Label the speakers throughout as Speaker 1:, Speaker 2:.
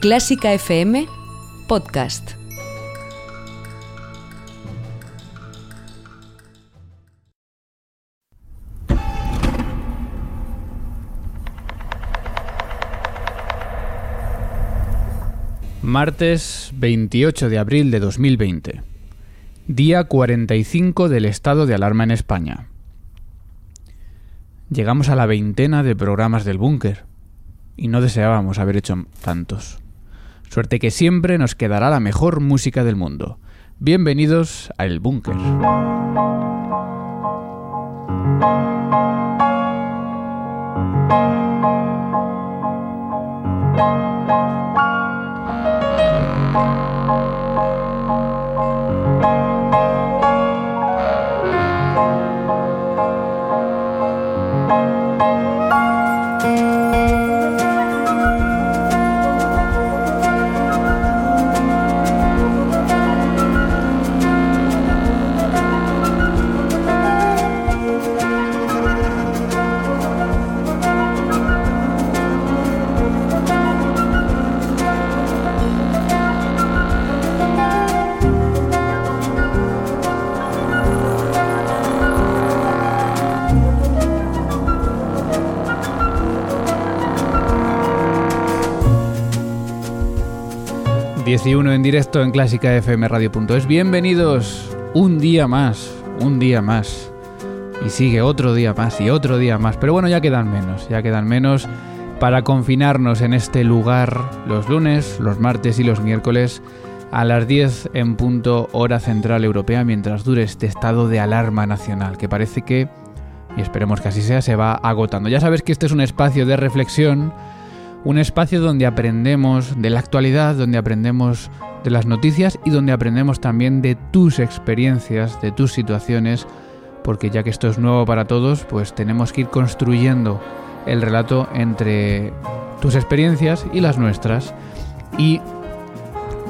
Speaker 1: Clásica FM Podcast.
Speaker 2: Martes 28 de abril de 2020. Día 45 del estado de alarma en España. Llegamos a la veintena de programas del búnker y no deseábamos haber hecho tantos. Suerte que siempre nos quedará la mejor música del mundo. Bienvenidos a El Búnker. Uno en directo en Clásica FM Radio.es. Bienvenidos un día más, un día más. Y sigue otro día más y otro día más. Pero bueno, ya quedan menos, ya quedan menos para confinarnos en este lugar los lunes, los martes y los miércoles a las 10 en punto hora central europea mientras dure este estado de alarma nacional que parece que, y esperemos que así sea, se va agotando. Ya sabes que este es un espacio de reflexión un espacio donde aprendemos de la actualidad, donde aprendemos de las noticias y donde aprendemos también de tus experiencias, de tus situaciones, porque ya que esto es nuevo para todos, pues tenemos que ir construyendo el relato entre tus experiencias y las nuestras. Y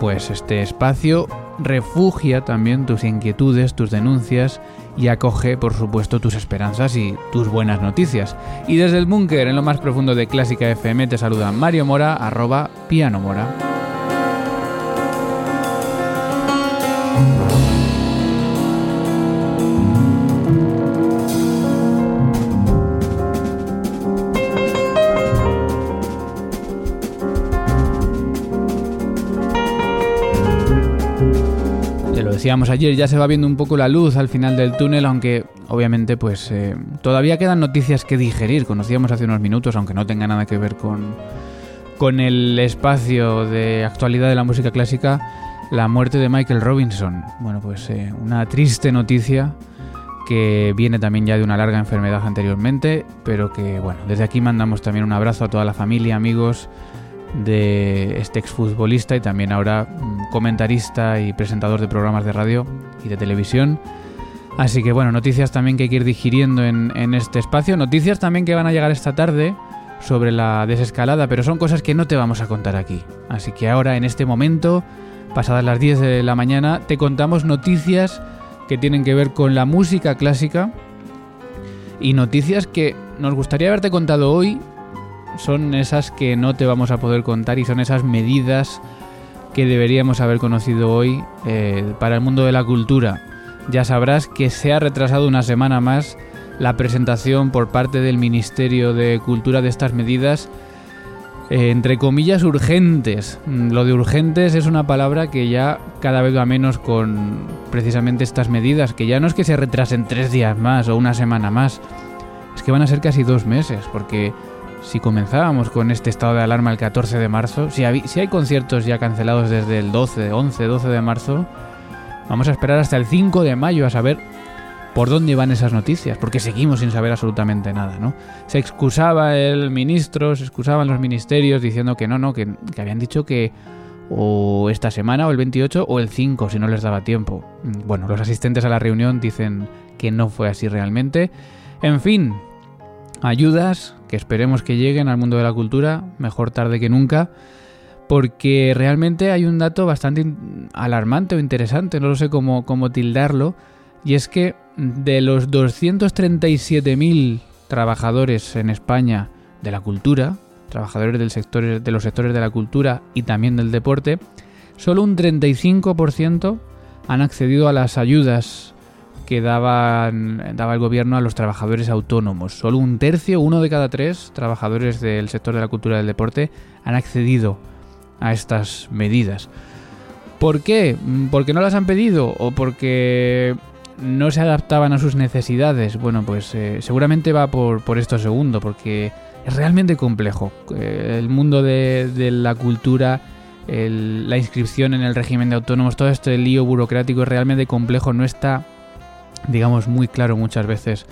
Speaker 2: pues este espacio refugia también tus inquietudes, tus denuncias y acoge, por supuesto, tus esperanzas y tus buenas noticias. Y desde el búnker, en lo más profundo de Clásica FM, te saluda Mario Mora, arroba Piano ayer, ya se va viendo un poco la luz al final del túnel, aunque obviamente pues eh, todavía quedan noticias que digerir. Conocíamos hace unos minutos, aunque no tenga nada que ver con, con el espacio de actualidad de la música clásica, la muerte de Michael Robinson. Bueno, pues eh, una triste noticia que viene también ya de una larga enfermedad anteriormente, pero que bueno, desde aquí mandamos también un abrazo a toda la familia, amigos, de este exfutbolista y también ahora mm, comentarista y presentador de programas de radio y de televisión. Así que bueno, noticias también que hay que ir digiriendo en, en este espacio. Noticias también que van a llegar esta tarde sobre la desescalada, pero son cosas que no te vamos a contar aquí. Así que ahora, en este momento, pasadas las 10 de la mañana, te contamos noticias que tienen que ver con la música clásica y noticias que nos gustaría haberte contado hoy, son esas que no te vamos a poder contar y son esas medidas que deberíamos haber conocido hoy eh, para el mundo de la cultura. Ya sabrás que se ha retrasado una semana más la presentación por parte del Ministerio de Cultura de estas medidas, eh, entre comillas, urgentes. Mm, lo de urgentes es una palabra que ya cada vez va menos con precisamente estas medidas, que ya no es que se retrasen tres días más o una semana más, es que van a ser casi dos meses, porque si comenzábamos con este estado de alarma el 14 de marzo, si hay, conciertos ya cancelados desde el 12, 11, 12 de marzo, vamos a esperar hasta el 5 de mayo a saber por dónde van esas noticias, porque seguimos sin saber absolutamente nada, ¿no? Se excusaba el ministro, se excusaban los ministerios diciendo que no, no, que habían dicho que o esta semana o el 28 o el 5 si no les daba tiempo. Bueno, los asistentes a la reunión dicen que no fue así realmente. En fin, ayudas que esperemos que lleguen al mundo de la cultura, mejor tarde que nunca, porque realmente hay un dato bastante alarmante o interesante, no lo sé cómo, cómo tildarlo, y es que de los 237.000 trabajadores en España de la cultura, trabajadores del sector, de los sectores de la cultura y también del deporte, solo un 35% han accedido a las ayudas que daban, daba el gobierno a los trabajadores autónomos. Solo un tercio, uno de cada tres trabajadores del sector de la cultura del deporte han accedido a estas medidas. ¿Por qué? ¿Porque no las han pedido o porque no se adaptaban a sus necesidades? Bueno, pues eh, seguramente va por, por esto segundo, porque es realmente complejo. Eh, el mundo de, la cultura, la inscripción en el régimen de autónomos, todo este lío burocrático es realmente complejo, no está, digamos, muy claro muchas veces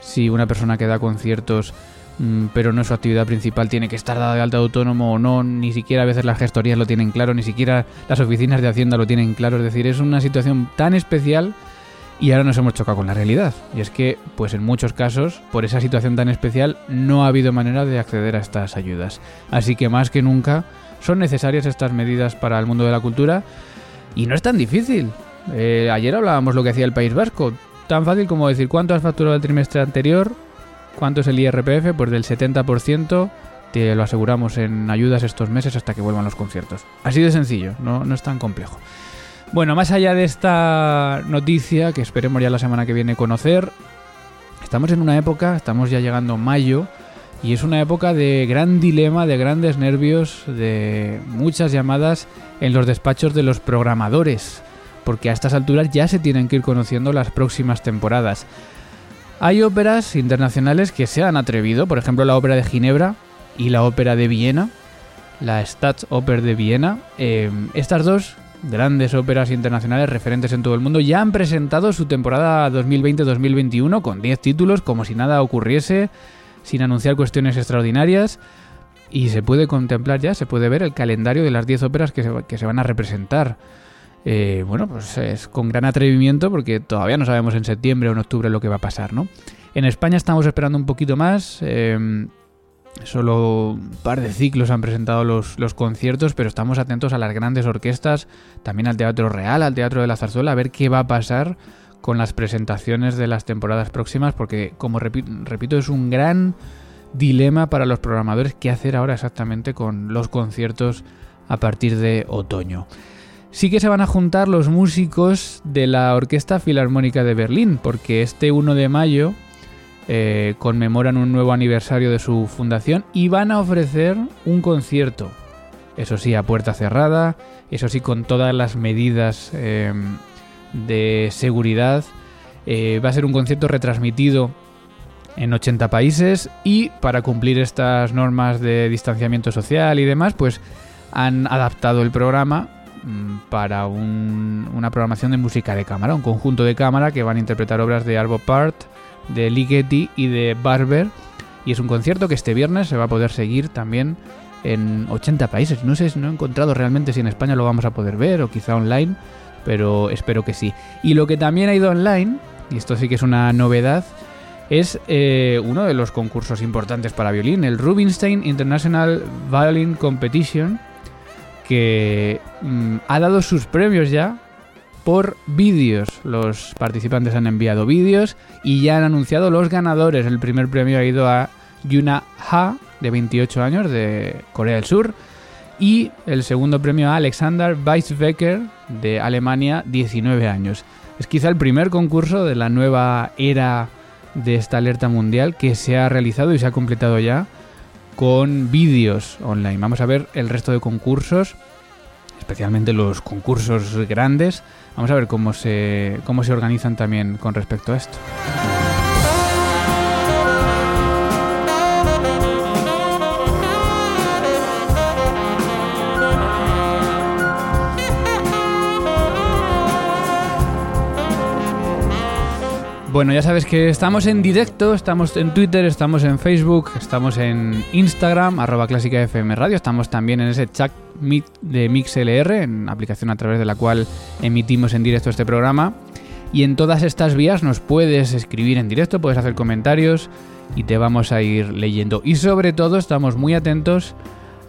Speaker 2: si una persona que da conciertos Mm, pero no es su actividad principal, tiene que estar dada de alta autónomo o no, ni siquiera a veces las gestorías lo tienen claro, ni siquiera las oficinas de Hacienda lo tienen claro, es decir, es una situación tan especial y ahora nos hemos chocado con la realidad. Y es que, pues en muchos casos, por esa situación tan especial, no ha habido manera de acceder a estas ayudas. Así que más que nunca son necesarias estas medidas para el mundo de la cultura y no es tan difícil. Eh, ayer hablábamos lo que hacía el País Vasco. Tan fácil como decir cuánto has facturado el trimestre anterior, ¿Cuánto es el IRPF? Pues del 70% te lo aseguramos en ayudas estos meses hasta que vuelvan los conciertos. Así de sencillo, no, es tan complejo. Bueno, más allá de esta noticia que esperemos ya la semana que viene conocer, estamos en una época, estamos ya llegando mayo, y es una época de gran dilema, de grandes nervios, de muchas llamadas en los despachos de los programadores, porque a estas alturas ya se tienen que ir conociendo las próximas temporadas. Hay óperas internacionales que se han atrevido, por ejemplo la ópera de Ginebra y la ópera de Viena, la Staatsoper de Viena. Eh, estas dos grandes óperas internacionales referentes en todo el mundo ya han presentado su temporada 2020-2021 con 10 títulos como si nada ocurriese, sin anunciar cuestiones extraordinarias. Y se puede contemplar ya, se puede ver el calendario de las 10 óperas que se, que se van a representar. Eh, bueno, pues es con gran atrevimiento porque todavía no sabemos en septiembre o en octubre lo que va a pasar, ¿no? En España estamos esperando un poquito más. Eh, solo un par de ciclos han presentado los, conciertos, pero estamos atentos a las grandes orquestas, también al Teatro Real, al Teatro de la Zarzuela, a ver qué va a pasar con las presentaciones de las temporadas próximas, porque como repito, es un gran dilema para los programadores qué hacer ahora exactamente con los conciertos a partir de otoño sí que se van a juntar los músicos de la Orquesta Filarmónica de Berlín, porque este 1 de mayo eh, conmemoran un nuevo aniversario de su fundación y van a ofrecer un concierto. Eso sí, a puerta cerrada, eso sí, con todas las medidas em, de seguridad. Eh, va a ser un concierto retransmitido en 80 países y para cumplir estas normas de distanciamiento social y demás, pues han adaptado el programa Mm, para una programación de música de cámara, un conjunto de cámara que van a interpretar obras de Arvo Part, de Ligeti y de Barber. Y es un concierto que este viernes se va a poder seguir también en 80 países. No sé, no he encontrado realmente si en España lo vamos a poder ver o quizá online, pero espero que sí. Y lo que también ha ido online, y esto sí que es una novedad, es eh, uno de los concursos importantes para violín, el Rubinstein International Violin Competition, que mm, ha dado sus premios ya por vídeos. Los participantes han enviado vídeos y ya han anunciado los ganadores. El primer premio ha ido a Yuna Ha, de 28 años, de Corea del Sur. Y el segundo premio a Alexander Weisbecker, de Alemania, 19 años. Es quizá el primer concurso de la nueva era de esta alerta mundial que se ha realizado y se ha completado ya con vídeos online. Vamos a ver el resto de concursos, especialmente los concursos grandes. Vamos a ver cómo se, cómo se organizan también con respecto a esto. Bueno, ya sabes que estamos en directo, estamos en Twitter, estamos en Facebook, estamos en Instagram, arroba clásica FM Radio, estamos también en ese chat de MixLR, en aplicación a través de la cual emitimos en directo este programa. Y en todas estas vías nos puedes escribir en directo, puedes hacer comentarios y te vamos a ir leyendo. Y sobre todo estamos muy atentos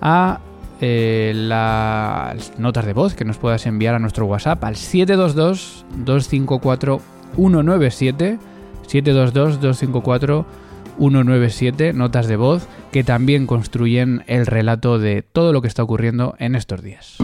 Speaker 2: a eh, las notas de voz que nos puedas enviar a nuestro WhatsApp al 722 254 197 722 254 197 notas de voz que también construyen el relato de todo lo que está ocurriendo en estos días.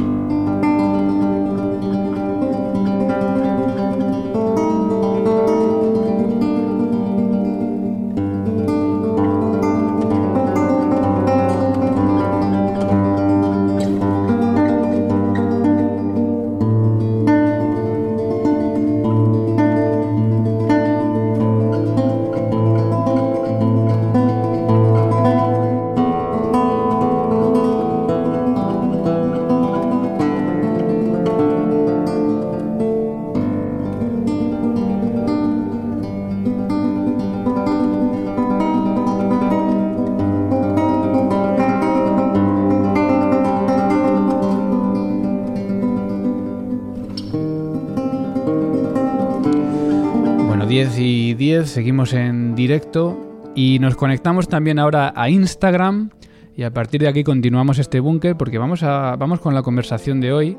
Speaker 2: Seguimos en directo y nos conectamos también ahora a Instagram y a partir de aquí continuamos este búnker porque vamos, a, vamos con la conversación de hoy.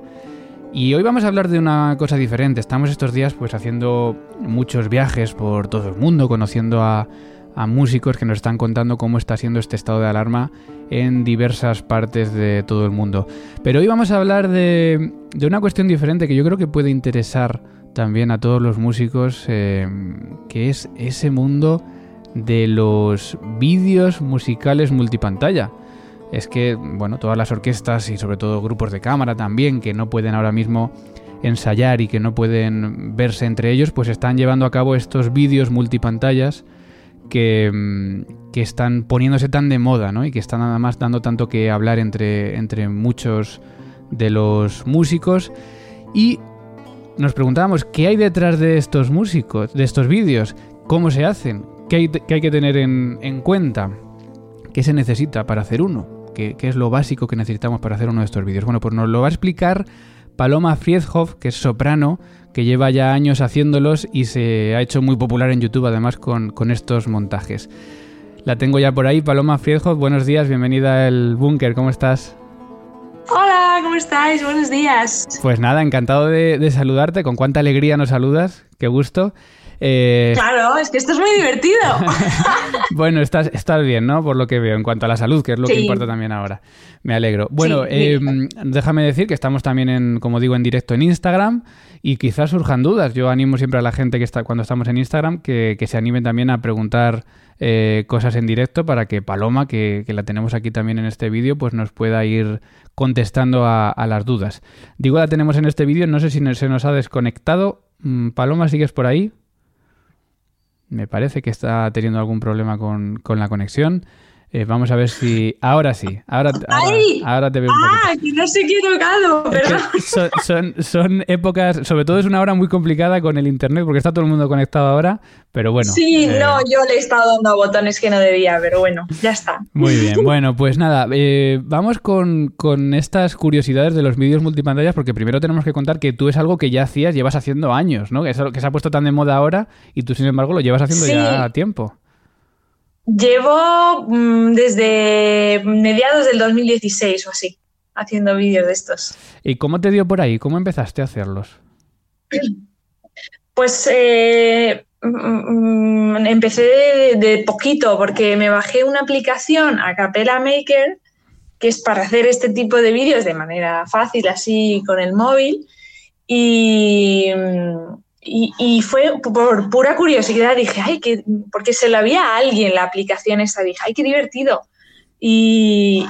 Speaker 2: Y hoy vamos a hablar de una cosa diferente. Estamos estos días pues haciendo muchos viajes por todo el mundo, conociendo a, músicos que nos están contando cómo está siendo este estado de alarma en diversas partes de todo el mundo. Pero hoy vamos a hablar de, de una cuestión diferente que yo creo que puede interesar también a todos los músicos, eh, que es ese mundo de los vídeos musicales multipantalla. Es que, bueno, todas las orquestas y sobre todo grupos de cámara también, que no pueden ahora mismo ensayar y que no pueden verse entre ellos, pues están llevando a cabo estos vídeos multipantallas que, mm, que están poniéndose tan de moda, ¿no? Y que están además dando tanto que hablar entre, entre muchos de los músicos. Y nos preguntábamos qué hay detrás de estos músicos, de estos vídeos, cómo se hacen, qué hay, que tener en, cuenta, qué se necesita para hacer uno, ¿Qué, es lo básico que necesitamos para hacer uno de estos vídeos. Bueno, pues nos lo va a explicar Paloma Friedhoff, que es soprano, que lleva ya años haciéndolos y se ha hecho muy popular en YouTube además con, con estos montajes. La tengo ya por ahí, Paloma Friedhoff, buenos días, bienvenida al búnker, ¿cómo estás?
Speaker 3: Hola, ¿cómo estáis? Buenos días.
Speaker 2: Pues nada, encantado de, saludarte. Con cuánta alegría nos saludas. Qué gusto.
Speaker 3: Eh, claro, es que esto es muy divertido.
Speaker 2: bueno, estás, estás bien, ¿no? Por lo que veo, en cuanto a la salud, que es lo que importa también ahora. Me alegro. Bueno, em, déjame decir que estamos también, en, como digo, en directo en Instagram y quizás surjan dudas. Yo animo siempre a la gente que está cuando estamos en Instagram que, que se animen también a preguntar eh, cosas en directo para que Paloma, que, la tenemos aquí también en este vídeo, pues nos pueda ir contestando a, las dudas. Digo, la tenemos en este vídeo, no sé si se nos ha desconectado. Mm, Paloma, ¿sigues por ahí? Me parece que está teniendo algún problema con, con la conexión. Eh, vamos a ver si. Ahora sí. Ahora, ahora, te veo un
Speaker 3: ¡Ah! Que no sé qué he tocado,
Speaker 2: son, son, son, épocas. Sobre todo es una hora muy complicada con el internet porque está todo el mundo conectado ahora. Pero bueno.
Speaker 3: Sí, eh, no, yo le he estado dando a botones que no debía, pero bueno, ya está.
Speaker 2: Muy bien. Bueno, pues nada. Eh, vamos con, con, estas curiosidades de los vídeos multipantallas porque primero tenemos que contar que tú es algo que ya hacías, llevas haciendo años, ¿no? Que, es algo que se ha puesto tan de moda ahora y tú, sin embargo, lo llevas haciendo ya tiempo.
Speaker 3: Llevo mm, desde mediados del 2016 o así, haciendo vídeos de estos.
Speaker 2: ¿Y cómo te dio por ahí? ¿Cómo empezaste a hacerlos?
Speaker 3: Pues eh, mm, mm, empecé de, poquito porque me bajé una aplicación a Capella Maker que es para hacer este tipo de vídeos de manera fácil, así con el móvil. Y, y, fue por pura curiosidad, dije, ay, que, porque se la había a alguien la aplicación esa, dije, ay, qué divertido. Y,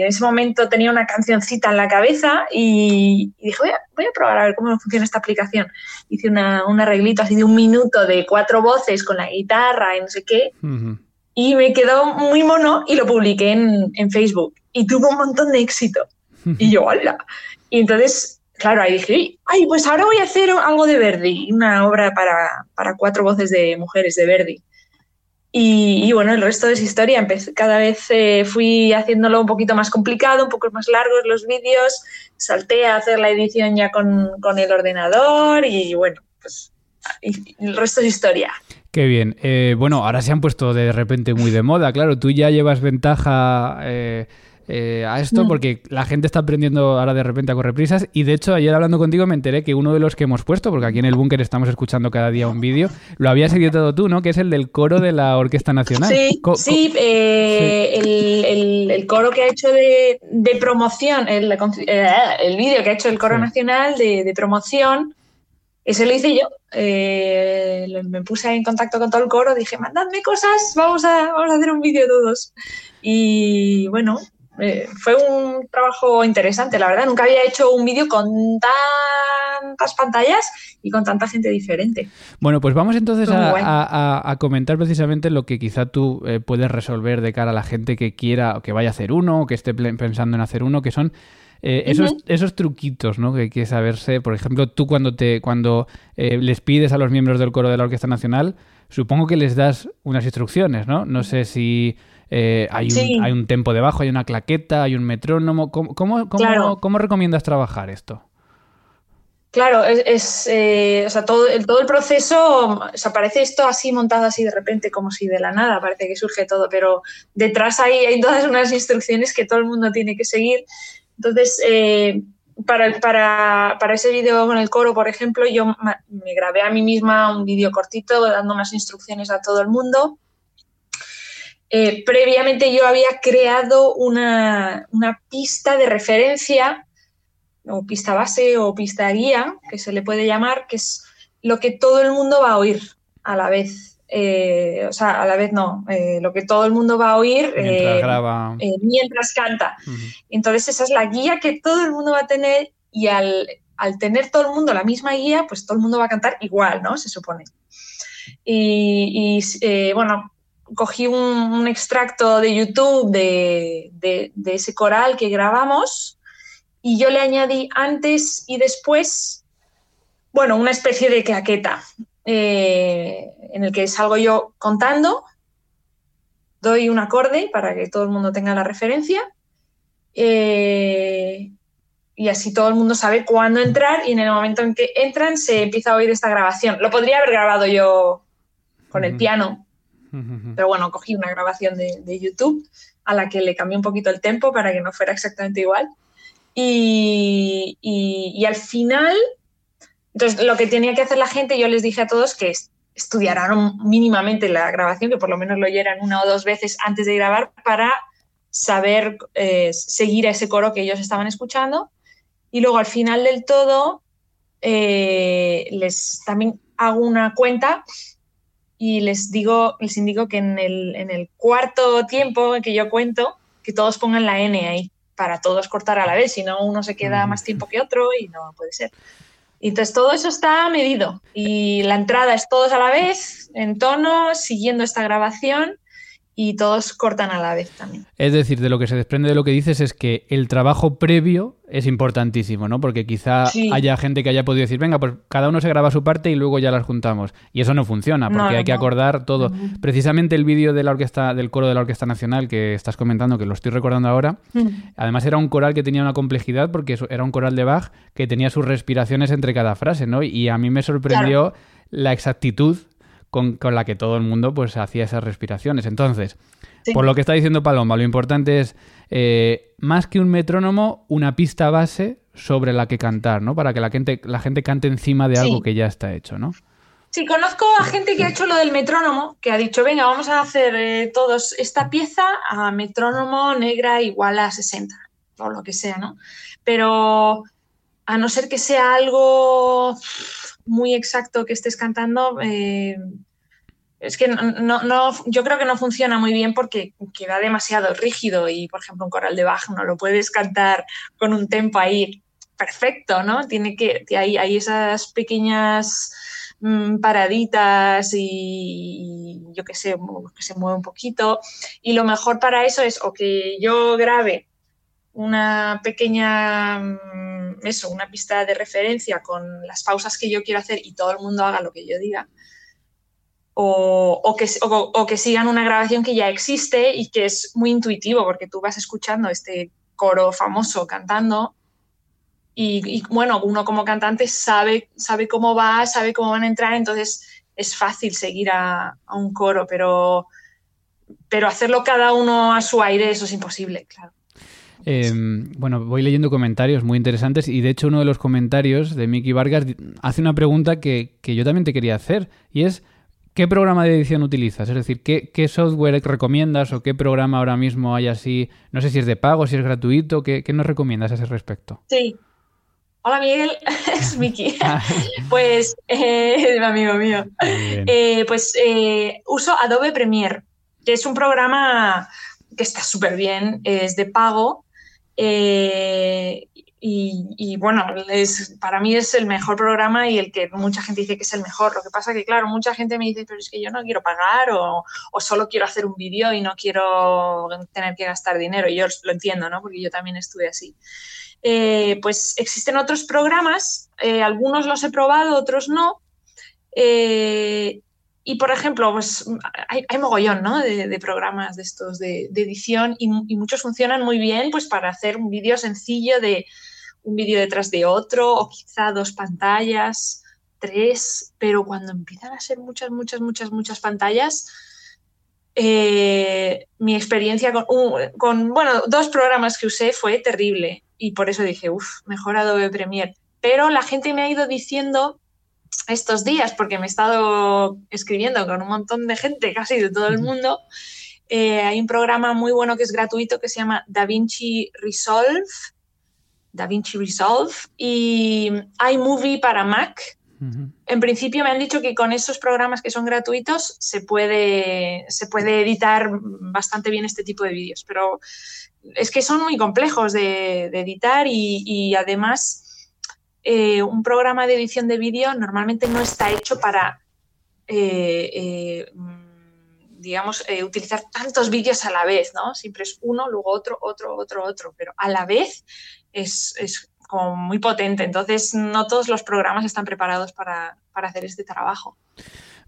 Speaker 3: en ese momento tenía una cancioncita en la cabeza y, dije, voy a, voy a, probar a ver cómo funciona esta aplicación. Hice una, un arreglito así de un minuto de cuatro voces con la guitarra y no sé qué. Y me quedó muy mono y lo publiqué en, en Facebook. Y tuvo un montón de éxito. Y yo, hola. Y entonces claro, ahí dije, ay, pues ahora voy a hacer algo de Verdi, una obra para, cuatro voces de mujeres de Verdi. Y, bueno, el resto es historia. cada vez eh, fui haciéndolo un poquito más complicado, un poco más largos los vídeos, salté a hacer la edición ya con, el ordenador y bueno, pues el resto es historia.
Speaker 2: Qué bien. Eh, bueno, ahora se han puesto de repente muy de moda, claro, tú ya llevas ventaja. Eh, eh, a esto porque la gente está aprendiendo ahora de repente a correr prisas y de hecho ayer hablando contigo me enteré que uno de los que hemos puesto, porque aquí en el búnker estamos escuchando cada día un vídeo, lo habías editado tú, ¿no? Que es el del coro de la Orquesta Nacional.
Speaker 3: Sí,
Speaker 2: Co-
Speaker 3: sí, eh, El, el- el coro que ha hecho de, de promoción, el, eh, el vídeo que ha hecho el coro
Speaker 2: Sí.
Speaker 3: nacional de, de promoción, ese lo hice yo. Eh, me puse en contacto con todo el coro, dije, mandadme cosas, vamos a, vamos a hacer un vídeo todos. Y bueno, eh, fue un trabajo interesante, la verdad. Nunca había hecho un vídeo con tantas pantallas y con tanta gente diferente.
Speaker 2: Bueno, pues vamos entonces a,
Speaker 3: guay.
Speaker 2: a- a- a comentar precisamente lo que quizá tú eh, puedes resolver de cara a la gente que quiera o que vaya a hacer uno o que esté pensando en hacer uno, que son eh, esos, truquitos, ¿no? Que hay que saberse. Por ejemplo, tú cuando te cuando eh, les pides a los miembros del coro de la Orquesta Nacional, supongo que les das unas instrucciones, ¿no? No sé si eh, hay, un,
Speaker 3: Sí.
Speaker 2: hay un tempo debajo, hay una claqueta, hay un metrónomo. ¿Cómo, cómo, cómo-
Speaker 3: Claro.
Speaker 2: cómo recomiendas trabajar esto?
Speaker 3: Claro, es, es, eh, o sea, todo el, todo el proceso, o sea, parece esto así montado así de repente, como si de la nada, parece que surge todo, pero detrás hay, hay todas unas instrucciones que todo el mundo tiene que seguir. Entonces, eh, para, para, para ese vídeo con el coro, por ejemplo, yo me grabé a mí misma un vídeo cortito dando unas instrucciones a todo el mundo. Eh, previamente yo había creado una, una pista de referencia o pista base o pista guía, que se le puede llamar, que es lo que todo el mundo va a oír a la vez. Eh, o sea, a la vez no, eh, lo que todo el mundo va a oír
Speaker 2: Mientras graba.
Speaker 3: mientras canta. Entonces esa es la guía que todo el mundo va a tener y al, al tener todo el mundo la misma guía, pues todo el mundo va a cantar igual, ¿no? Se supone. Y, y, bueno, cogí un, un extracto de YouTube de, de- de ese coral que grabamos y yo le añadí antes y después, bueno, una especie de claqueta eh, en el que salgo yo contando, doy un acorde para que todo el mundo tenga la referencia eh, y así todo el mundo sabe cuándo entrar y en el momento en que entran se empieza a oír esta grabación. Lo podría haber grabado yo con el
Speaker 2: Ujú.
Speaker 3: Pero bueno, cogí una grabación de, YouTube a la que le cambié un poquito el tempo para que no fuera exactamente igual. Y, al final, entonces lo que tenía que hacer la gente, yo les dije a todos que es- estudiaran mínimamente la grabación, que por lo menos lo oyeran una o dos veces antes de grabar para saber eh, seguir a ese coro que ellos estaban escuchando. Y luego al final del todo, eh, les también hago una cuenta y les digo, les indico que en el, en el cuarto tiempo que yo cuento, que todos pongan la N ahí, para todos cortar a la vez, si no uno se queda más tiempo que otro y no puede ser. Y entonces todo eso está medido y la entrada es todos a la vez, en tono, siguiendo esta grabación y todos cortan a la vez también.
Speaker 2: Es decir, de lo que se desprende de lo que dices es que el trabajo previo es importantísimo, ¿no? Porque quizá
Speaker 3: Sí.
Speaker 2: haya gente que haya podido decir, venga, pues cada uno se graba su parte y luego ya las juntamos. Y eso no funciona, porque
Speaker 3: No, no,
Speaker 2: hay que acordar todo. Precisamente el vídeo de la orquesta, del coro de la Orquesta Nacional que estás comentando, que lo estoy recordando ahora, además era un coral que tenía una complejidad, porque era un coral de Bach que tenía sus respiraciones entre cada frase, ¿no? Y a mí me sorprendió la exactitud con, con la que todo el mundo pues hacía esas respiraciones. Entonces,
Speaker 3: Sí.
Speaker 2: por lo que está diciendo Paloma, lo importante es, eh, más que un metrónomo, una pista base sobre la que cantar, ¿no? Para que la gente, la gente cante encima de
Speaker 3: Sí.
Speaker 2: algo que ya está hecho, ¿no?
Speaker 3: Sí, conozco a gente que ha hecho lo del metrónomo, que ha dicho, venga, vamos a hacer eh, todos esta pieza a metrónomo negra igual a 60, o lo que sea, ¿no? Pero a no ser que sea algo muy exacto que estés cantando, eh, es que no, no- yo creo que no funciona muy bien porque queda demasiado rígido y, por ejemplo, un coral de Bach no lo puedes cantar con un tempo ahí perfecto, ¿no? Tiene que, hay, hay esas pequeñas mm, paraditas y, y yo qué sé, que se mueve un poquito. Y lo mejor para eso es o que yo grabe una pequeña, mm, eso, una pista de referencia con las pausas que yo quiero hacer y todo el mundo haga lo que yo diga. O, o que, o- que sigan una grabación que ya existe y que es muy intuitivo porque tú vas escuchando este coro famoso cantando y, y, bueno, uno como cantante sabe, sabe cómo va, sabe cómo van a entrar, entonces es fácil seguir a, a un coro, pero, pero hacerlo cada uno a su aire, eso es imposible, claro.
Speaker 2: Em, bueno, voy leyendo comentarios muy interesantes y de hecho uno de los comentarios de Miki Vargas hace una pregunta que, que yo también te quería hacer y es ¿Qué programa de edición utilizas? Es decir, ¿qué, software recomiendas o qué programa ahora mismo hay así? No sé si es de pago, si es gratuito, ¿qué, nos recomiendas a ese respecto?
Speaker 3: Sí. Hola Miguel, es Miki. Pues, eh, amigo mío. Eh, pues eh, uso Adobe Premiere, que es un programa que está súper bien, es de pago. Eh, y, bueno, es, para mí es el mejor programa y el que mucha gente dice que es el mejor. Lo que pasa que, claro, mucha gente me dice, pero es que yo no quiero pagar o, solo quiero hacer un vídeo y no quiero tener que gastar dinero. Y yo lo entiendo, ¿no? Porque yo también estuve así. Eh, pues existen otros programas, eh, algunos los he probado, otros no. Y por ejemplo, pues hay, mogollón ¿no? de, programas de estos de, edición y, muchos funcionan muy bien pues para hacer un vídeo sencillo de un vídeo detrás de otro o quizá dos pantallas, tres, pero cuando empiezan a ser muchas, muchas, muchas, muchas pantallas, eh, mi experiencia con, con, bueno, dos programas que usé fue terrible y por eso dije, uff, mejor Adobe Premiere. Pero la gente me ha ido diciendo estos días, porque me he estado escribiendo con un montón de gente, casi de todo el mundo, eh, hay un programa muy bueno que es gratuito que se llama DaVinci Resolve, DaVinci Resolve, y iMovie para Mac. En principio me han dicho que con esos programas que son gratuitos se puede, se puede editar bastante bien este tipo de vídeos, pero es que son muy complejos de, editar y además eh, un programa de edición de vídeo normalmente no está hecho para, eh, eh, mm, digamos, utilizar tantos vídeos a la vez, ¿no? Siempre es uno, luego otro, otro, otro, otro, pero a la vez es, como muy potente. Entonces, no todos los programas están preparados para hacer este trabajo.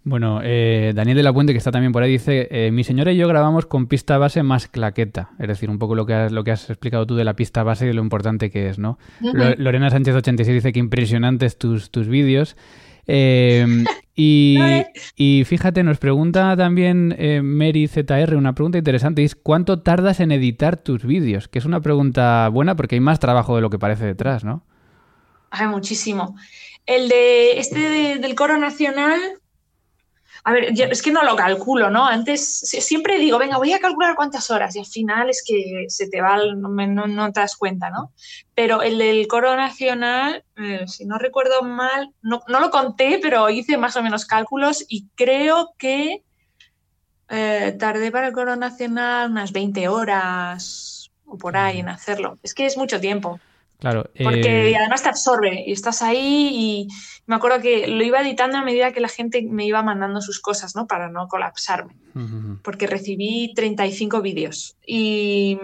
Speaker 2: Bueno, eh, Daniel de la Puente, que está también por ahí, dice, eh, mi señora y yo grabamos con pista base más claqueta. Es decir, un poco lo que has, lo que has explicado tú de la pista base y lo importante que es, ¿no? Lorena Sánchez 86 dice que impresionantes tus, tus vídeos. Em, y, fíjate, nos pregunta también eh, Mary ZR una pregunta interesante, es ¿cuánto tardas en editar tus vídeos? Que es una pregunta buena porque hay más trabajo de lo que parece detrás, ¿no?
Speaker 3: Hay muchísimo. El de este del coro nacional a ver, es que no lo calculo, ¿no? Antes siempre digo, venga, voy a calcular cuántas horas y al final es que se te va, no, te das cuenta, ¿no? Pero el del coro nacional, eh, si no recuerdo mal, no, lo conté, pero hice más o menos cálculos y creo que eh, tardé para el coro nacional unas 20 horas o por ahí en hacerlo. Es que es mucho tiempo.
Speaker 2: Claro.
Speaker 3: Porque eh, además te absorbe y estás ahí y me acuerdo que lo iba editando a medida que la gente me iba mandando sus cosas, ¿no? Para no colapsarme. Porque recibí 35 vídeos y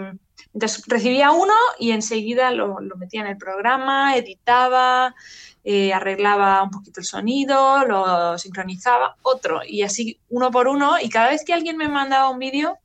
Speaker 3: entonces recibía uno y enseguida lo, metía en el programa, editaba, eh, arreglaba un poquito el sonido, lo sincronizaba, otro y así uno por uno y cada vez que alguien me mandaba un vídeo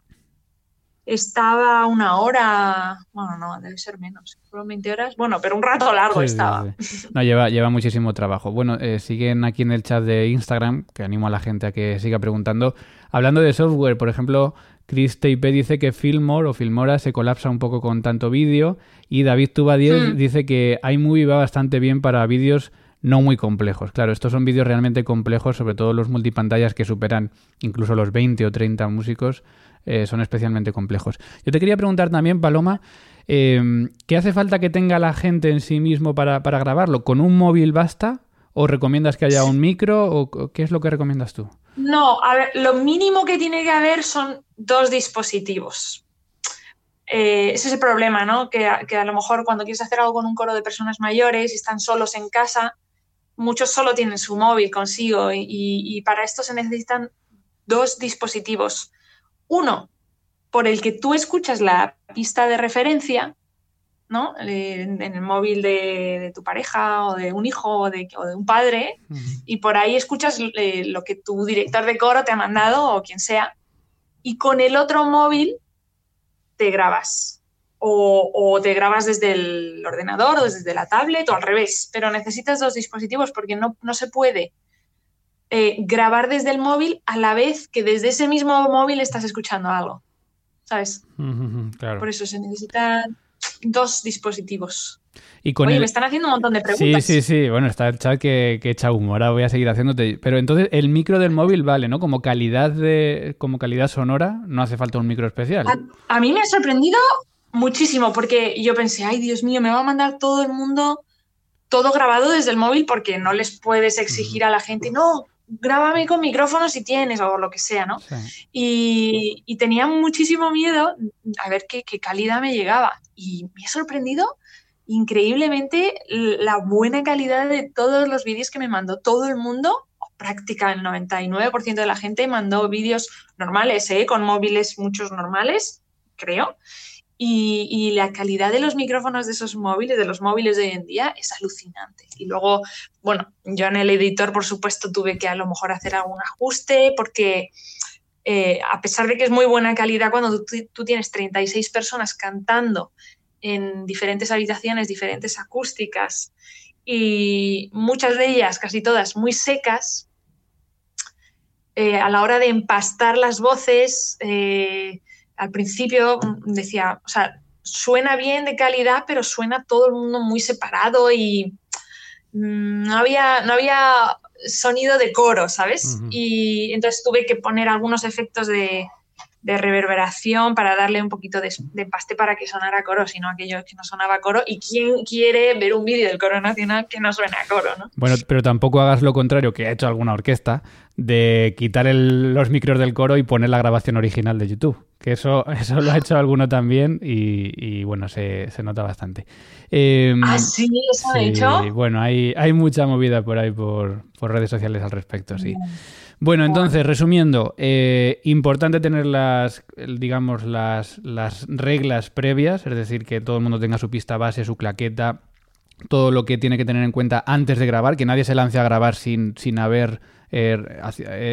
Speaker 3: estaba una hora, bueno, no, debe ser menos, fueron 20 horas, bueno, pero un rato largo estaba.
Speaker 2: No, lleva, lleva muchísimo trabajo. Bueno, eh, siguen aquí en el chat de Instagram, que animo a la gente a que siga preguntando. Hablando de software, por ejemplo, Chris Teipe dice que Filmora o Filmora se colapsa un poco con tanto vídeo y David Tuba 10 hmm. dice que iMovie va bastante bien para vídeos no muy complejos. Claro, estos son vídeos realmente complejos, sobre todo los multipantallas que superan incluso los 20 o 30 músicos eh, son especialmente complejos. Yo te quería preguntar también, Paloma, em, ¿qué hace falta que tenga la gente en sí mismo para, grabarlo? ¿Con un móvil basta? ¿O recomiendas que haya un micro? ¿O qué es lo que recomiendas tú?
Speaker 3: No, a ver, lo mínimo que tiene que haber son dos dispositivos. Eh, ese es el problema, ¿no? Que, a lo mejor cuando quieres hacer algo con un coro de personas mayores y están solos en casa, muchos solo tienen su móvil consigo y para esto se necesitan dos dispositivos. Uno, por el que tú escuchas la pista de referencia, ¿no? En, el móvil de, tu pareja o de un hijo o de, un padre, y por ahí escuchas eh, lo que tu director de coro te ha mandado o quien sea, y con el otro móvil te grabas. O, te grabas desde el ordenador o desde la tablet o al revés, pero necesitas dos dispositivos porque no, no se puede eh, grabar desde el móvil a la vez que desde ese mismo móvil estás escuchando algo. ¿Sabes?
Speaker 2: claro.
Speaker 3: Por eso se necesitan dos dispositivos.
Speaker 2: Y con
Speaker 3: Oye,
Speaker 2: el-
Speaker 3: me están haciendo un montón de
Speaker 2: Sí,
Speaker 3: preguntas.
Speaker 2: sí, sí. Bueno, está el chat que, que echa humo. Ahora voy a seguir haciéndote. Pero entonces el micro del móvil vale, ¿no? Como calidad de, como calidad sonora, no hace falta un micro especial.
Speaker 3: A, a mí me ha sorprendido muchísimo porque yo pensé, ay Dios mío, me va a mandar todo el mundo todo grabado desde el móvil porque no les puedes exigir a la gente, no, grábame con micrófono si tienes o lo que sea, ¿no?
Speaker 2: Sí.
Speaker 3: Y, y tenía muchísimo miedo a ver qué, qué calidad me llegaba. Y me ha sorprendido increíblemente la buena calidad de todos los vídeos que me mandó todo el mundo. Práctica el 99% de la gente mandó vídeos normales, ¿eh? con móviles muchos normales, creo. Y, la calidad de los micrófonos de esos móviles, de los móviles de hoy en día, es alucinante. Y luego, bueno, yo en el editor, por supuesto, tuve que a lo mejor hacer algún ajuste porque eh, a pesar de que es muy buena calidad, cuando tú, tú, tienes 36 personas cantando en diferentes habitaciones, diferentes acústicas, y muchas de ellas, casi todas, muy secas, eh, a la hora de empastar las voces, eh, al principio decía, o sea, suena bien de calidad, pero suena todo el mundo muy separado y mmm, no había, no había sonido de coro, ¿sabes? Uh -huh. Y entonces tuve que poner algunos efectos de, de reverberación para darle un poquito de, de, paste para que sonara coro, sino aquello que no sonaba coro. ¿Y quién quiere ver un vídeo del coro nacional que no suena a coro, no?
Speaker 2: Bueno, pero tampoco hagas lo contrario que ha hecho alguna orquesta, de quitar el, los micros del coro y poner la grabación original de YouTube. Que eso, eso lo ha hecho alguno también y, y bueno, se, se, nota bastante.
Speaker 3: Eh, ah, sí, eso
Speaker 2: sí,
Speaker 3: ha hecho.
Speaker 2: Bueno, hay, hay mucha movida por ahí por, por redes sociales al respecto, sí. Bueno, entonces, resumiendo, eh, importante tener las, digamos, las, las reglas previas, es decir, que todo el mundo tenga su pista base, su claqueta, todo lo que tiene que tener en cuenta antes de grabar, que nadie se lance a grabar sin, sin haber eh,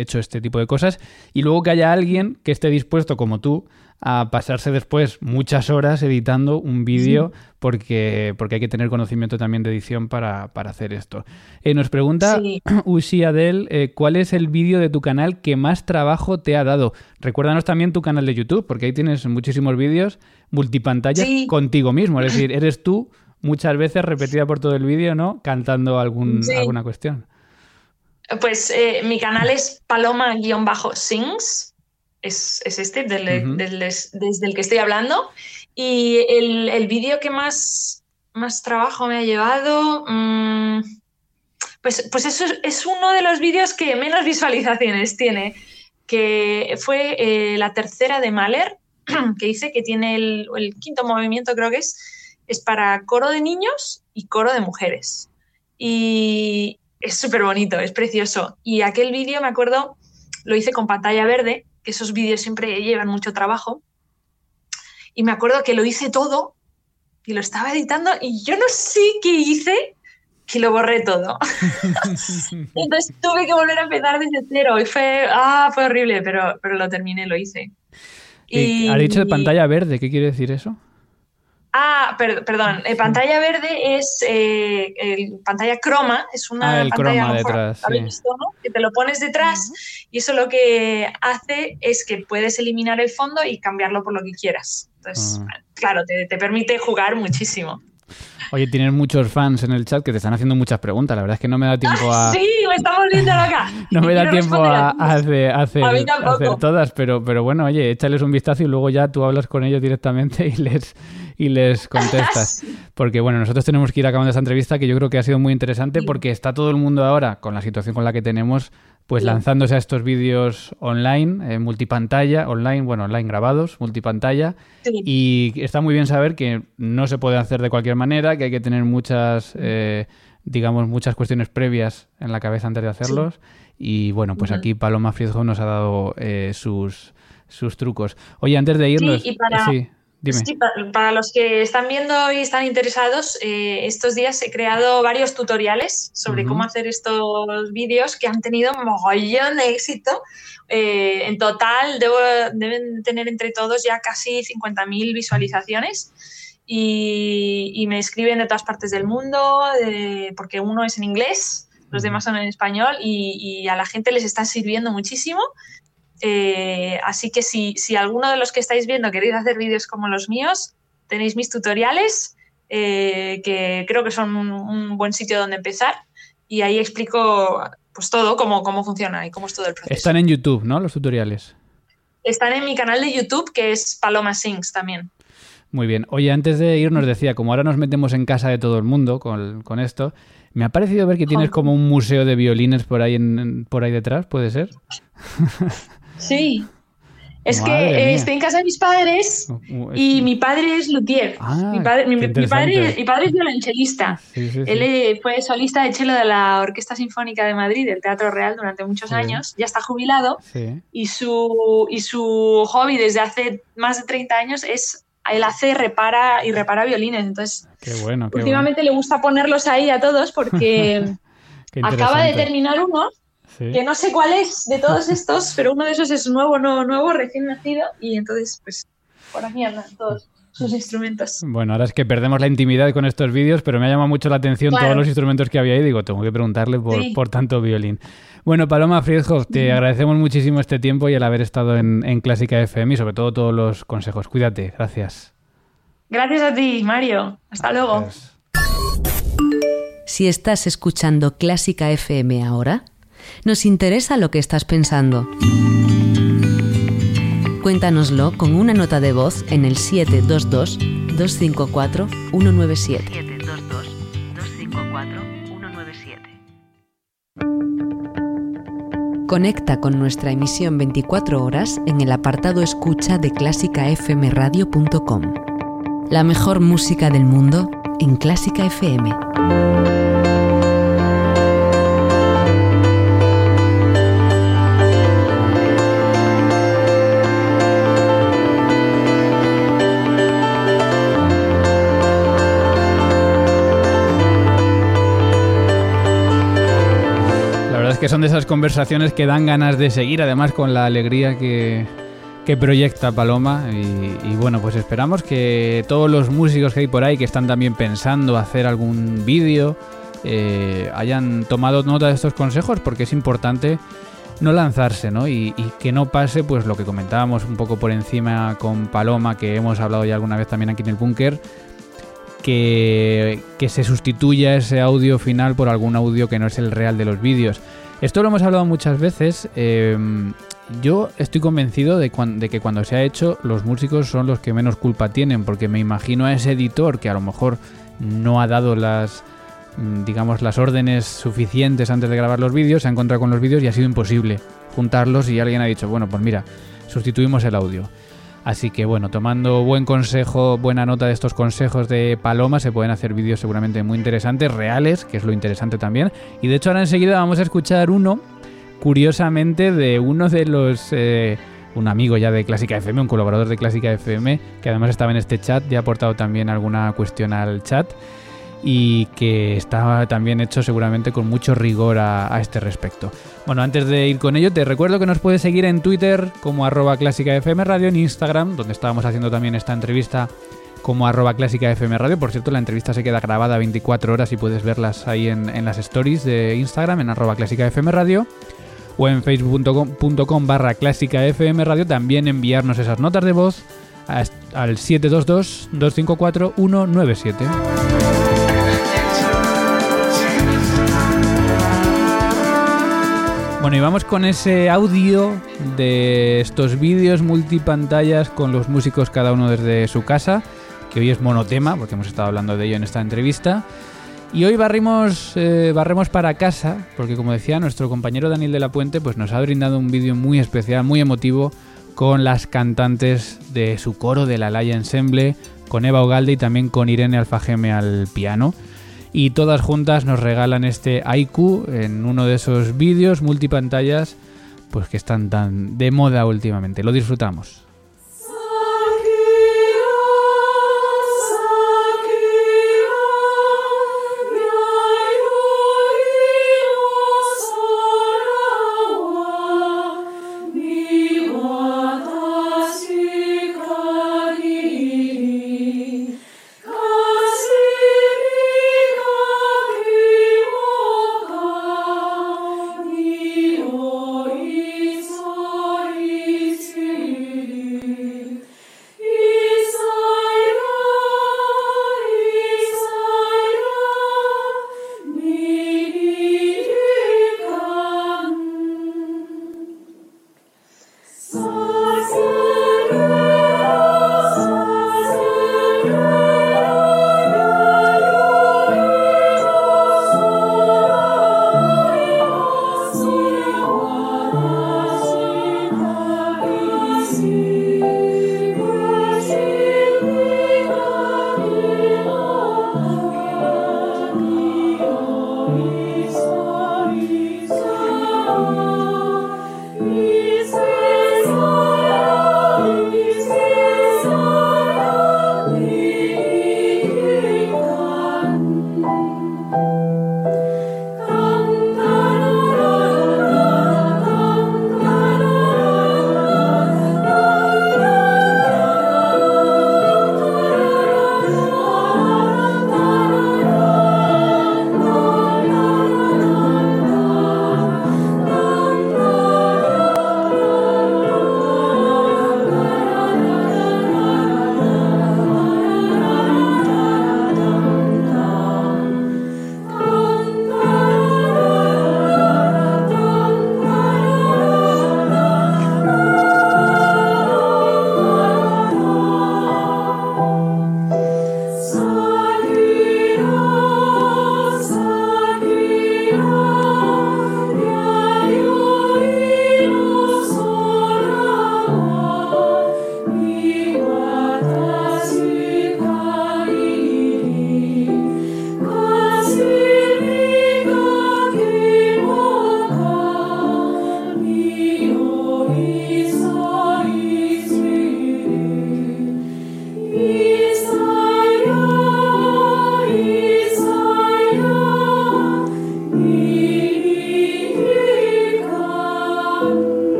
Speaker 2: hecho este tipo de cosas, y luego que haya alguien que esté dispuesto, como tú, a pasarse después muchas horas editando un vídeo sí. porque, porque hay que tener conocimiento también de edición para, para hacer esto. Eh, nos pregunta sí. Ushi Adel, eh, ¿cuál es el vídeo de tu canal que más trabajo te ha dado? Recuérdanos también tu canal de YouTube, porque ahí tienes muchísimos vídeos multipantalla
Speaker 3: sí.
Speaker 2: contigo mismo, es decir, eres tú muchas veces repetida por todo el vídeo, ¿no? Cantando algún, alguna cuestión.
Speaker 3: Pues eh, mi canal es paloma-sings, es, es, este, del, uh -huh. del, des, desde el que estoy hablando. Y el, el vídeo que más, más trabajo me ha llevado, mmm, pues, pues eso es, es, uno de los vídeos que menos visualizaciones tiene, que fue eh, la tercera de Mahler, que dice que tiene el, el quinto movimiento, creo que es, es para coro de niños y coro de mujeres. Y es súper bonito, es precioso. Y aquel vídeo, me acuerdo, lo hice con pantalla verde, que esos vídeos siempre llevan mucho trabajo. Y me acuerdo que lo hice todo y lo estaba editando y yo no sé qué hice, que lo borré todo. Entonces tuve que volver a empezar desde cero y fue, ah, fue horrible, pero, pero lo terminé, lo hice.
Speaker 2: Y, ¿Ha dicho de pantalla verde? ¿Qué quiere decir eso?
Speaker 3: Ah, per perdón, eh, pantalla verde es eh, el, pantalla croma, es una
Speaker 2: ah, el
Speaker 3: pantalla
Speaker 2: croma detrás, sí.
Speaker 3: visto, ¿no? que te lo pones detrás uh -huh. y eso lo que hace es que puedes eliminar el fondo y cambiarlo por lo que quieras. Entonces, uh -huh. claro, te, te permite jugar muchísimo.
Speaker 2: Oye, tienes muchos fans en el chat que te están haciendo muchas preguntas. La verdad es que no me da tiempo a.
Speaker 3: Sí, me está volviendo loca.
Speaker 2: no me da tiempo a, a, hacer, a, hacer,
Speaker 3: a,
Speaker 2: a hacer todas, pero, pero bueno, oye, échales un vistazo y luego ya tú hablas con ellos directamente y les, y les contestas. Porque bueno, nosotros tenemos que ir acabando esta entrevista que yo creo que ha sido muy interesante porque está todo el mundo ahora, con la situación con la que tenemos, pues lanzándose a estos vídeos online, eh, multipantalla, online, bueno, online grabados, multipantalla.
Speaker 3: Sí.
Speaker 2: Y está muy bien saber que no se puede hacer de cualquier manera, que hay que tener muchas, eh, digamos, muchas cuestiones previas en la cabeza antes de hacerlos. Sí. Y bueno, pues aquí Paloma Friedholm nos ha dado eh, sus, sus trucos. Oye, antes de irnos...
Speaker 3: Sí, y para...
Speaker 2: sí. Dime.
Speaker 3: Sí, para, para, los que están viendo y están interesados, eh, estos días he creado varios tutoriales sobre uh -huh. cómo hacer estos vídeos que han tenido mogollón de éxito. Eh, en total debo, deben tener entre todos ya casi 50.000 visualizaciones y, y, me escriben de todas partes del mundo de, porque uno es en inglés, los demás son en español y, y a la gente les está sirviendo muchísimo. Eh, así que si, si, alguno de los que estáis viendo queréis hacer vídeos como los míos, tenéis mis tutoriales, eh, que creo que son un, buen sitio donde empezar. Y ahí explico pues todo, cómo, cómo funciona y cómo es todo el proceso.
Speaker 2: Están en YouTube, ¿no? Los tutoriales.
Speaker 3: Están en mi canal de YouTube, que es Paloma Sings también.
Speaker 2: Muy bien. Oye, antes de irnos decía, como ahora nos metemos en casa de todo el mundo con, con esto, me ha parecido ver que tienes como un museo de violines por ahí, en, por ahí detrás, ¿puede ser?
Speaker 3: Sí. Es que eh, estoy en casa de mis padres uh, uh, y mi padre es luthier.
Speaker 2: Ah,
Speaker 3: mi, padre, mi, padre, mi padre es violonchelista. Él eh, fue solista de cello de la Orquesta Sinfónica de Madrid, del Teatro Real, durante muchos años. Ya está jubilado. Y, su, y su hobby desde hace más de 30 años es él hace, repara y repara violines. Entonces, últimamente le gusta ponerlos ahí a todos porque acaba de terminar uno, que no sé cuál es de todos estos, pero uno de esos es nuevo, nuevo, nuevo, recién nacido, y entonces, pues, por aquí andan todos sus instrumentos.
Speaker 2: Bueno, ahora es que perdemos la intimidad con estos vídeos, pero me ha llamado mucho la atención todos los instrumentos que había ahí. Digo, tengo que preguntarle por, por tanto violín. Bueno, Paloma Friedhoff, te agradecemos muchísimo este tiempo y el haber estado en, en Clásica FM y sobre todo todos los consejos. Cuídate, gracias.
Speaker 3: Gracias a ti, Mario. Hasta luego.
Speaker 1: Si estás escuchando Clásica FM ahora, nos interesa lo que estás pensando. Cuéntanoslo con una nota de voz en el 722 254 197. Conecta con nuestra emisión 24 horas en el apartado escucha de clásicafmradio.com. La mejor música del mundo en Clásica FM.
Speaker 2: Que son de esas conversaciones que dan ganas de seguir, además con la alegría que, proyecta Paloma. Y, bueno, pues esperamos que todos los músicos que hay por ahí que están también pensando hacer algún vídeo eh, hayan tomado nota de estos consejos porque es importante no lanzarse, ¿no? Y, que no pase, pues lo que comentábamos un poco por encima con Paloma, que hemos hablado ya alguna vez también aquí en el búnker, que, se sustituya ese audio final por algún audio que no es el real de los vídeos. Esto lo hemos hablado muchas veces. Em, yo estoy convencido de, que cuando se ha hecho, los músicos son los que menos culpa tienen, porque me imagino a ese editor que a lo mejor no ha dado las mm, digamos las órdenes suficientes antes de grabar los vídeos, se ha encontrado con los vídeos y ha sido imposible juntarlos y alguien ha dicho, bueno, pues mira, sustituimos el audio. Así que bueno, tomando buen consejo, buena nota de estos consejos de Paloma, se pueden hacer vídeos seguramente muy interesantes, reales, que es lo interesante también. Y de hecho ahora enseguida vamos a escuchar uno, curiosamente, de uno de los... Eh, un amigo ya de Clásica FM, un colaborador de Clásica FM, que además estaba en este chat y ha aportado también alguna cuestión al chat y que está también hecho seguramente con mucho rigor a, este respecto. Bueno, antes de ir con ello, te recuerdo que nos puedes seguir en Twitter como arroba clásica FM Radio, en Instagram, donde estábamos haciendo también esta entrevista como arroba clásica FM Radio. Por cierto, la entrevista se queda grabada 24 horas y puedes verlas ahí en, las stories de Instagram en arroba clásica FM Radio o en facebook.com barra clásica FM Radio. También enviarnos esas notas de voz al 722 254 197. Bueno, y vamos con ese audio de estos vídeos multipantallas con los músicos cada uno desde su casa, que hoy es monotema, porque hemos estado hablando de ello en esta entrevista. Y hoy barrimos, eh, barremos para casa, porque como decía nuestro compañero Daniel de la Puente, pues nos ha brindado un vídeo muy especial, muy emotivo, con las cantantes de su coro de la Laya Ensemble, con Eva Ogalde y también con Irene Alfajeme al piano y todas juntas nos regalan este Aiku en uno de esos vídeos multipantallas pues que están tan de moda últimamente. Lo disfrutamos.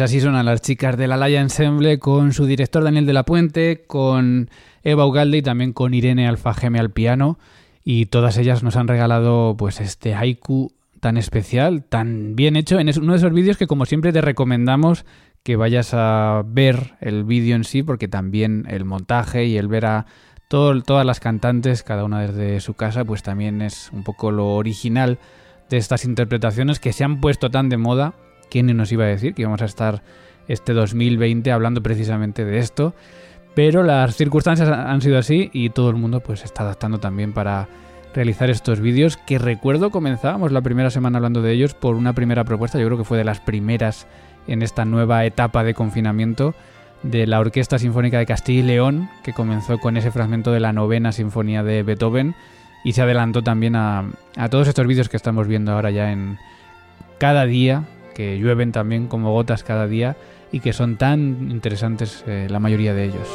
Speaker 2: Pues así suenan las chicas de la Laya Ensemble con su director Daniel de la Puente, con Eva Ugalde y también con Irene Alfageme al piano. Y todas ellas nos han regalado pues este haiku tan especial, tan bien hecho, en uno de esos vídeos que como siempre te recomendamos que vayas a ver el vídeo en sí, porque también el montaje y el ver a todas las cantantes, cada una desde su casa, pues también es un poco lo original de estas interpretaciones que se han puesto tan de moda ¿Quién nos iba a decir que íbamos a estar este 2020 hablando precisamente de esto? Pero las circunstancias han sido así y todo el mundo pues está adaptando también para realizar estos vídeos que recuerdo comenzábamos la primera semana hablando de ellos por una primera propuesta, yo creo que fue de las primeras en esta nueva etapa de confinamiento de la Orquesta Sinfónica de Castilla y León, que comenzó con ese fragmento de la novena sinfonía de Beethoven y se adelantó también a, a todos estos vídeos que estamos viendo ahora ya en cada día que llueven también como gotas cada día y que son tan interesantes eh, la mayoría de ellos.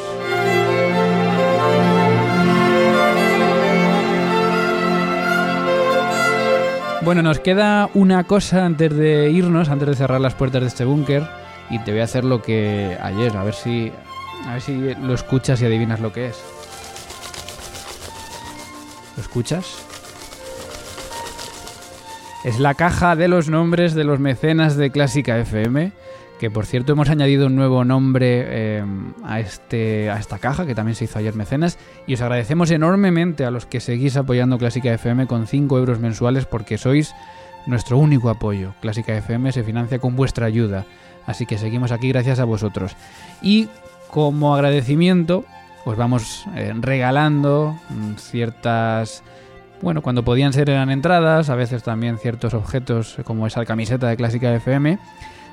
Speaker 2: Bueno, nos queda una cosa antes de irnos, antes de cerrar las puertas de este búnker, y te voy a hacer lo que ayer, a ver si a ver si lo escuchas y adivinas lo que es. ¿Lo escuchas? Es la caja de los nombres de los mecenas de Clásica FM. Que por cierto hemos añadido un nuevo nombre em, a, este, a esta caja, que también se hizo ayer mecenas. Y os agradecemos enormemente a los que seguís apoyando Clásica FM con 5 euros mensuales porque sois nuestro único apoyo. Clásica FM se financia con vuestra ayuda. Así que seguimos aquí gracias a vosotros. Y como agradecimiento, os vamos eh, regalando mm, ciertas bueno, cuando podían ser eran entradas, a veces también ciertos objetos como esa camiseta de Clásica FM.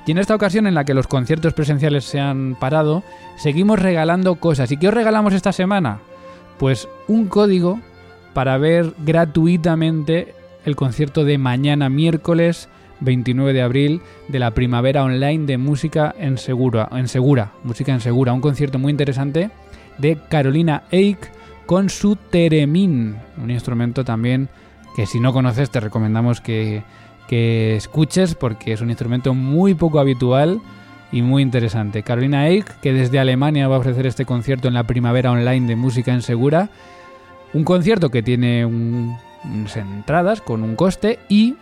Speaker 2: Y en esta ocasión en la que los conciertos presenciales se han parado, seguimos regalando cosas. ¿Y qué os regalamos esta semana? Pues un código para ver gratuitamente el concierto de mañana miércoles 29 de abril de la primavera online de música en Segura, en Segura, música en Segura, un concierto muy interesante de Carolina Eich con su Teremin, un instrumento también que si no conoces te recomendamos que, escuches porque es un instrumento muy poco habitual y muy interesante. Carolina Eich, que desde Alemania va a ofrecer este concierto en la primavera online de música en Segura, un concierto que tiene unas entradas con un coste y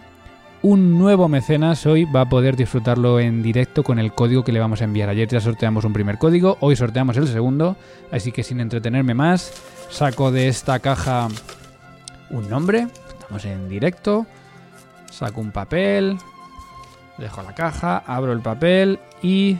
Speaker 2: un nuevo mecenas hoy va a poder disfrutarlo en directo con el código que le vamos a enviar. Ayer ya sorteamos un primer código, hoy sorteamos el segundo, así que sin entretenerme más, saco de esta caja un nombre, estamos en directo, saco un papel, dejo la caja, abro el papel y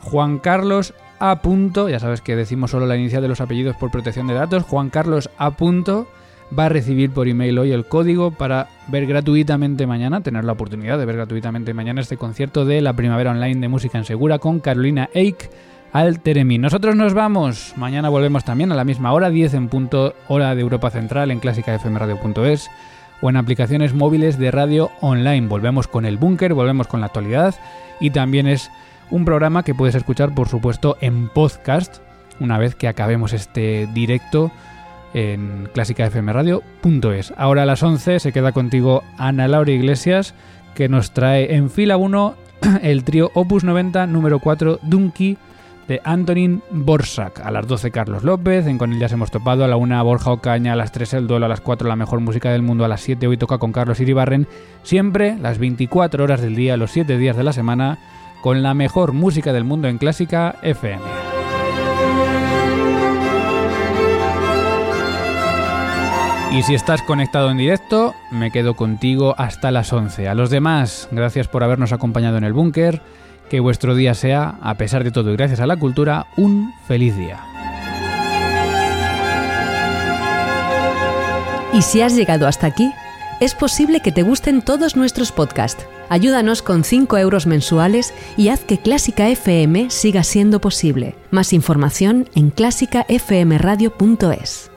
Speaker 2: Juan Carlos A. ya sabes que decimos solo la inicial de los apellidos por protección de datos, Juan Carlos A va a recibir por email hoy el código para ver gratuitamente mañana, tener la oportunidad de ver gratuitamente mañana este concierto de la Primavera Online de Música en Segura con Carolina Eich al Teremi. Nosotros nos vamos, mañana volvemos también a la misma hora, 10 en punto hora de Europa Central en clásicafmradio.es o en aplicaciones móviles de radio online. Volvemos con el búnker, volvemos con la actualidad y también es un programa que puedes escuchar por supuesto en podcast una vez que acabemos este directo en clásicafmradio.es. Ahora a las 11 se queda contigo Ana Laura Iglesias, que nos trae en fila 1 el trío Opus 90 número 4 Dunky de Antonin Borsak. A las 12 Carlos López, en Con él ya hemos topado, a la 1 Borja Ocaña, a las 3 El Duelo, a las 4 La Mejor Música del Mundo, a las 7 hoy toca con Carlos Iribarren, siempre las 24 horas del día, los 7 días de la semana, con la mejor música del mundo en Clásica FM. Y si estás conectado en directo, me quedo contigo hasta las 11. A los demás, gracias por habernos acompañado en el búnker. Que vuestro día sea, a pesar de todo y gracias a la cultura, un feliz día.
Speaker 1: Y si has llegado hasta aquí, es posible que te gusten todos nuestros podcasts. Ayúdanos con 5 euros mensuales y haz que Clásica FM siga siendo posible. Más información en clásicafmradio.es.